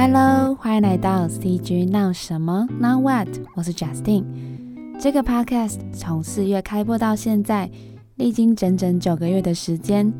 Hello，欢迎来到 CG 闹什么？Now what？我是 Justin。这个 Podcast 从四月开播到现在，历经整整九个月的时间。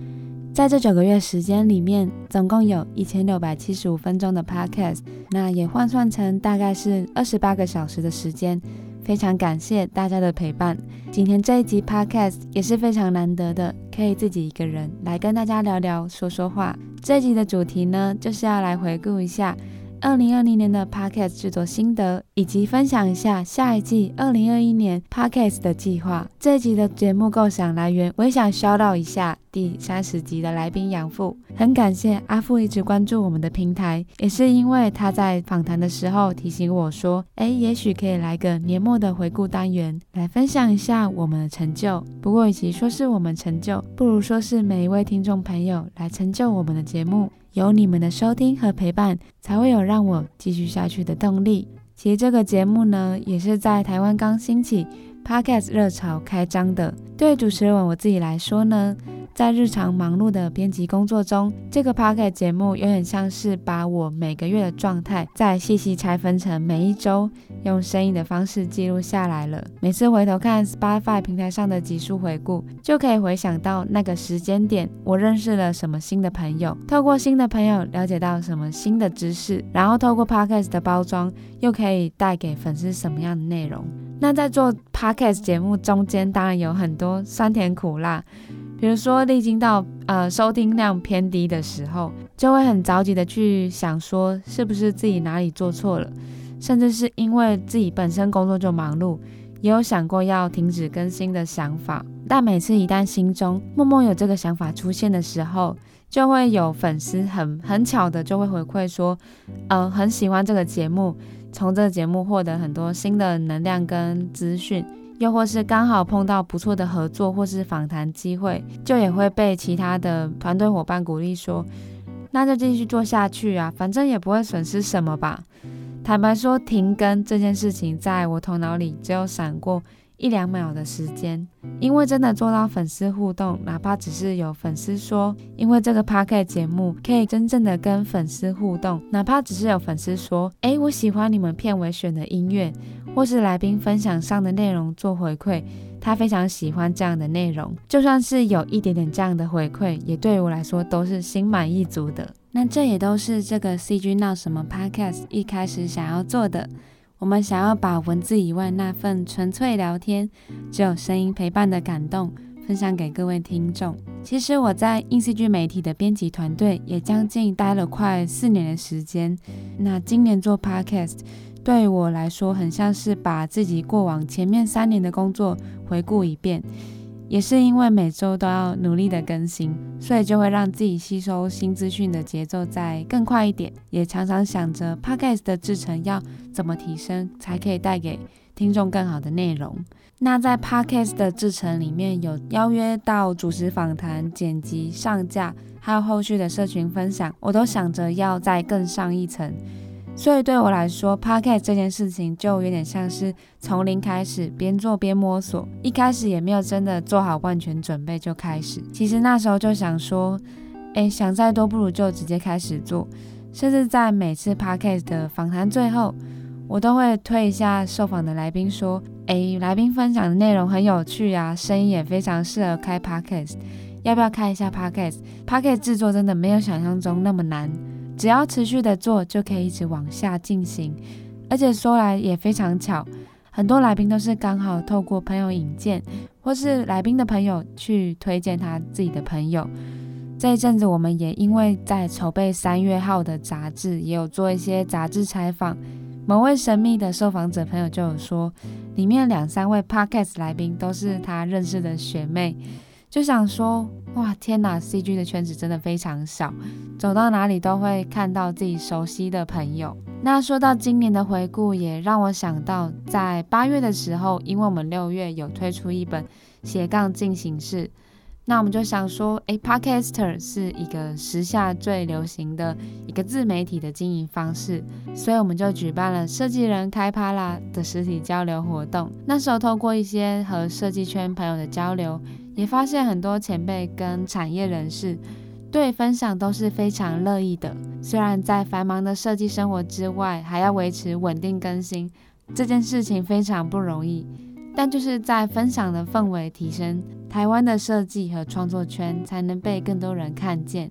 在这九个月时间里面，总共有一千六百七十五分钟的 Podcast，那也换算成大概是二十八个小时的时间。非常感谢大家的陪伴。今天这一集 Podcast 也是非常难得的，可以自己一个人来跟大家聊聊、说说话。这一集的主题呢，就是要来回顾一下二零二零年的 Podcast 制作心得，以及分享一下下一季二零二一年 Podcast 的计划。这一集的节目构想来源，我也想 shout out 一下第三十集的来宾杨富，很感谢阿富一直关注我们的平台，也是因为他在访谈的时候提醒我说，哎，也许可以来个年末的回顾单元，来分享一下我们的成就。不过与其说是我们成就，不如说是每一位听众朋友来成就我们的节目。有你们的收听和陪伴，才会有让我继续下去的动力。其实这个节目呢，也是在台湾刚兴起 Podcast 热潮开张的。对主持人我自己来说呢，在日常忙碌的编辑工作中，这个 Podcast 节目有点像是把我每个月的状态再细细拆分成每一周，用声音的方式记录下来了。每次回头看 Spotify 平台上的集数回顾，就可以回想到那个时间点，我认识了什么新的朋友，透过新的朋友了解到什么新的知识，然后透过 Podcast 的包装，又可以带给粉丝什么样的内容。那在做 Podcast 节目中间，当然有很多酸甜苦辣。比如说，历经到呃收听量偏低的时候，就会很着急的去想说，是不是自己哪里做错了，甚至是因为自己本身工作就忙碌，也有想过要停止更新的想法。但每次一旦心中默默有这个想法出现的时候，就会有粉丝很很巧的就会回馈说，呃，很喜欢这个节目，从这个节目获得很多新的能量跟资讯。又或是刚好碰到不错的合作或是访谈机会，就也会被其他的团队伙伴鼓励说：“那就继续做下去啊，反正也不会损失什么吧。”坦白说，停更这件事情在我头脑里只有闪过一两秒的时间，因为真的做到粉丝互动，哪怕只是有粉丝说，因为这个 Podcast 节目可以真正的跟粉丝互动，哪怕只是有粉丝说：“诶，我喜欢你们片尾选的音乐。”或是来宾分享上的内容做回馈，他非常喜欢这样的内容。就算是有一点点这样的回馈，也对我来说都是心满意足的。那这也都是这个 CG 闹什么 Podcast 一开始想要做的。我们想要把文字以外那份纯粹聊天，只有声音陪伴的感动，分享给各位听众。其实我在影视剧媒体的编辑团队也将近待了快四年的时间。那今年做 Podcast。对于我来说，很像是把自己过往前面三年的工作回顾一遍，也是因为每周都要努力的更新，所以就会让自己吸收新资讯的节奏再更快一点。也常常想着 Podcast 的制程要怎么提升，才可以带给听众更好的内容。那在 Podcast 的制程里面，有邀约到主持访谈、剪辑、上架，还有后续的社群分享，我都想着要再更上一层。所以对我来说，Podcast 这件事情就有点像是从零开始，边做边摸索。一开始也没有真的做好万全准备就开始。其实那时候就想说，诶，想再多不如就直接开始做。甚至在每次 Podcast 的访谈最后，我都会推一下受访的来宾说，诶，来宾分享的内容很有趣啊，声音也非常适合开 Podcast，要不要开一下 Podcast？Podcast 制作真的没有想象中那么难。只要持续的做，就可以一直往下进行。而且说来也非常巧，很多来宾都是刚好透过朋友引荐，或是来宾的朋友去推荐他自己的朋友。这一阵子，我们也因为在筹备三月号的杂志，也有做一些杂志采访。某位神秘的受访者朋友就有说，里面两三位 Podcast 来宾都是他认识的学妹。就想说，哇，天哪！CG 的圈子真的非常小，走到哪里都会看到自己熟悉的朋友。那说到今年的回顾，也让我想到，在八月的时候，因为我们六月有推出一本斜杠进行式，那我们就想说，诶，Podcaster 是一个时下最流行的一个自媒体的经营方式，所以我们就举办了设计人开趴啦的实体交流活动。那时候透过一些和设计圈朋友的交流。也发现很多前辈跟产业人士对分享都是非常乐意的，虽然在繁忙的设计生活之外，还要维持稳定更新，这件事情非常不容易。但就是在分享的氛围提升，台湾的设计和创作圈才能被更多人看见。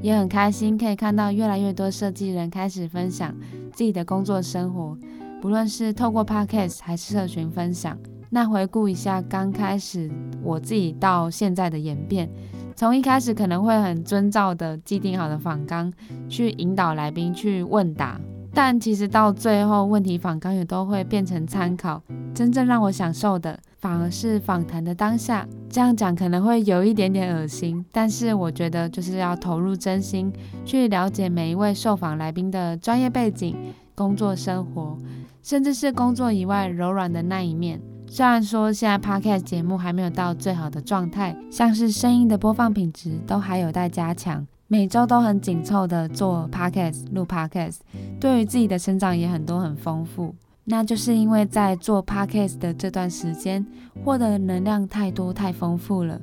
也很开心可以看到越来越多设计人开始分享自己的工作生活，不论是透过 Podcast 还是社群分享。那回顾一下刚开始我自己到现在的演变，从一开始可能会很遵照的既定好的访纲去引导来宾去问答。但其实到最后，问题访纲也都会变成参考。真正让我享受的，反而是访谈的当下。这样讲可能会有一点点恶心，但是我觉得就是要投入真心，去了解每一位受访来宾的专业背景、工作生活，甚至是工作以外柔软的那一面。虽然说现在 Podcast 节目还没有到最好的状态，像是声音的播放品质都还有待加强。每周都很紧凑的做 podcast 录 podcast，对于自己的成长也很多很丰富。那就是因为在做 podcast 的这段时间，获得能量太多太丰富了。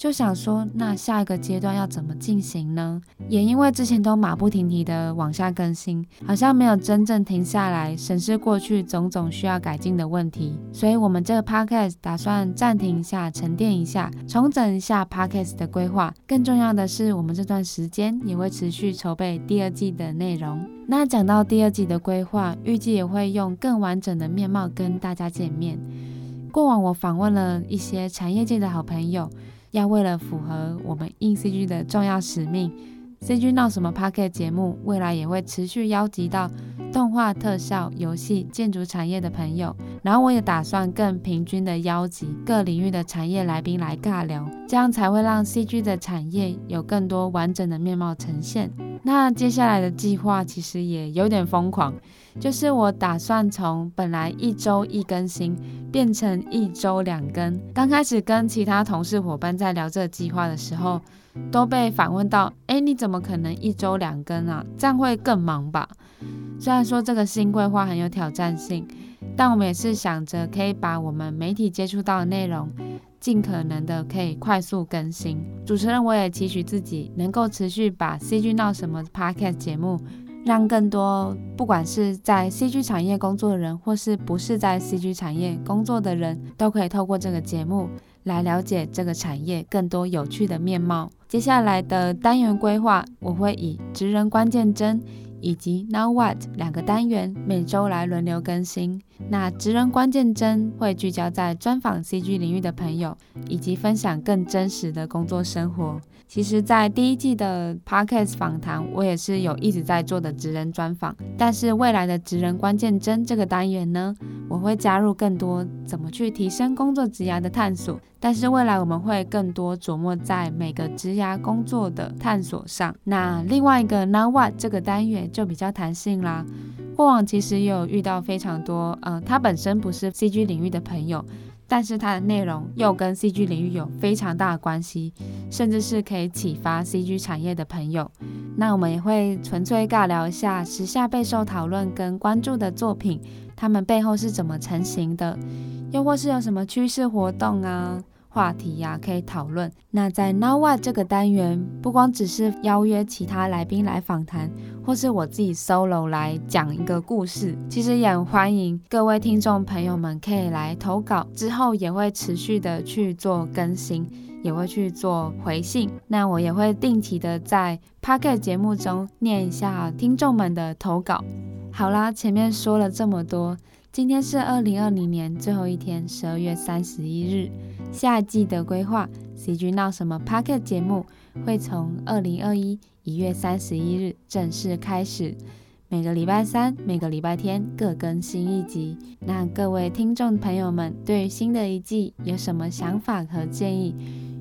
就想说，那下一个阶段要怎么进行呢？也因为之前都马不停蹄的往下更新，好像没有真正停下来审视过去种种需要改进的问题，所以我们这个 podcast 打算暂停一下，沉淀一下，重整一下 podcast 的规划。更重要的是，我们这段时间也会持续筹备第二季的内容。那讲到第二季的规划，预计也会用更完整的面貌跟大家见面。过往我访问了一些产业界的好朋友。要为了符合我们硬 CG 的重要使命，CG 闹什么 Pocket 节目未来也会持续邀集到动画、特效、游戏、建筑产业的朋友，然后我也打算更平均的邀集各领域的产业来宾来尬聊，这样才会让 CG 的产业有更多完整的面貌呈现。那接下来的计划其实也有点疯狂。就是我打算从本来一周一更新变成一周两更。刚开始跟其他同事伙伴在聊这个计划的时候，都被反问到：“哎，你怎么可能一周两更啊？这样会更忙吧？”虽然说这个新规划很有挑战性，但我们也是想着可以把我们媒体接触到的内容，尽可能的可以快速更新。主持人我也期许自己能够持续把 CG 闹什么 Podcast 节目。让更多不管是在 CG 产业工作的人，或是不是在 CG 产业工作的人，都可以透过这个节目来了解这个产业更多有趣的面貌。接下来的单元规划，我会以职人关键帧以及 Now What 两个单元每周来轮流更新。那职人关键帧会聚焦在专访 CG 领域的朋友，以及分享更真实的工作生活。其实，在第一季的 Podcast 访谈，我也是有一直在做的职人专访。但是未来的职人关键帧这个单元呢，我会加入更多怎么去提升工作职涯的探索。但是未来我们会更多琢磨在每个职涯工作的探索上。那另外一个 Now What 这个单元就比较弹性啦。过往其实也有遇到非常多，嗯、呃，他本身不是 CG 领域的朋友。但是它的内容又跟 CG 领域有非常大的关系，甚至是可以启发 CG 产业的朋友。那我们也会纯粹尬聊一下时下备受讨论跟关注的作品，他们背后是怎么成型的，又或是有什么趋势活动啊。话题呀、啊，可以讨论。那在 Now What 这个单元，不光只是邀约其他来宾来访谈，或是我自己 solo 来讲一个故事，其实也很欢迎各位听众朋友们可以来投稿，之后也会持续的去做更新，也会去做回信。那我也会定期的在 p o c k e t 节目中念一下听众们的投稿。好啦，前面说了这么多。今天是二零二零年最后一天，十二月三十一日。下一季的规划，CG 闹什么 Podcast 节目会从二零二一一月三十一日正式开始，每个礼拜三、每个礼拜天各更新一集。那各位听众朋友们，对于新的一季有什么想法和建议？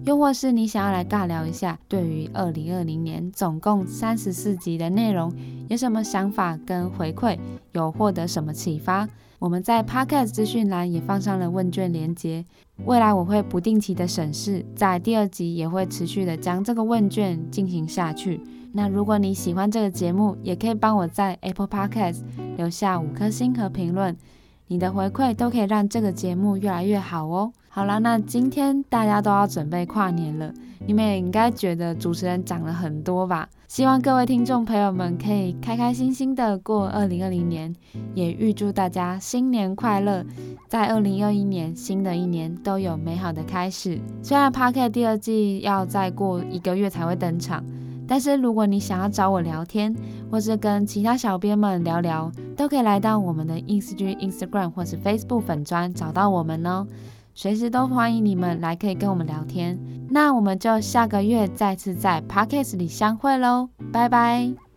又或是你想要来尬聊一下，对于二零二零年总共三十四集的内容有什么想法跟回馈？有获得什么启发？我们在 Podcast 资讯栏也放上了问卷连接，未来我会不定期的审视，在第二集也会持续的将这个问卷进行下去。那如果你喜欢这个节目，也可以帮我在 Apple Podcast 留下五颗星和评论。你的回馈都可以让这个节目越来越好哦。好啦，那今天大家都要准备跨年了，你们也应该觉得主持人讲了很多吧？希望各位听众朋友们可以开开心心的过二零二零年，也预祝大家新年快乐，在二零二一年新的一年都有美好的开始。虽然 Podcast 第二季要再过一个月才会登场，但是如果你想要找我聊天，或是跟其他小编们聊聊，都可以来到我们的 INSG Instagram 或是 Facebook 粉专找到我们哦。随时都欢迎你们来，可以跟我们聊天。那我们就下个月再次在 Podcast 里相会喽，拜拜。